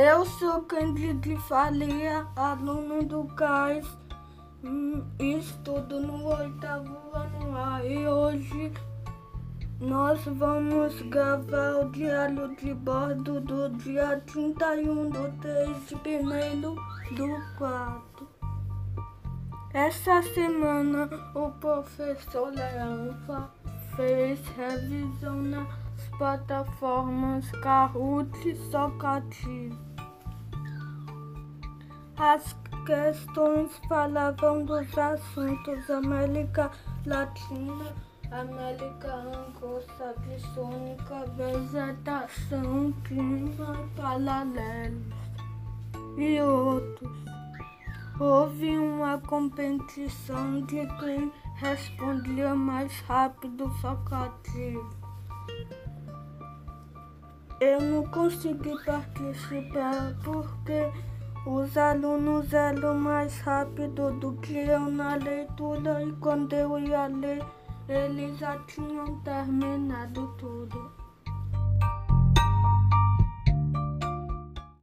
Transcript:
Eu sou Cândido Falia, aluno do CAIS, hum, estudo no oitavo ano A e hoje nós vamos gravar o diário de bordo do dia 31 do 3 de primeiro do 4. Essa semana o professor Leão fez revisão nas plataformas Kahoot e Socrates. As questões falavam dos assuntos América Latina, América anglo-saxônica, vegetação, clima, paralelos e outros. Houve uma competição de quem respondia mais rápido Socrates. Eu não consegui participar porque os alunos eram mais rápidos do que eu na leitura e quando eu ia ler, eles já tinham terminado tudo.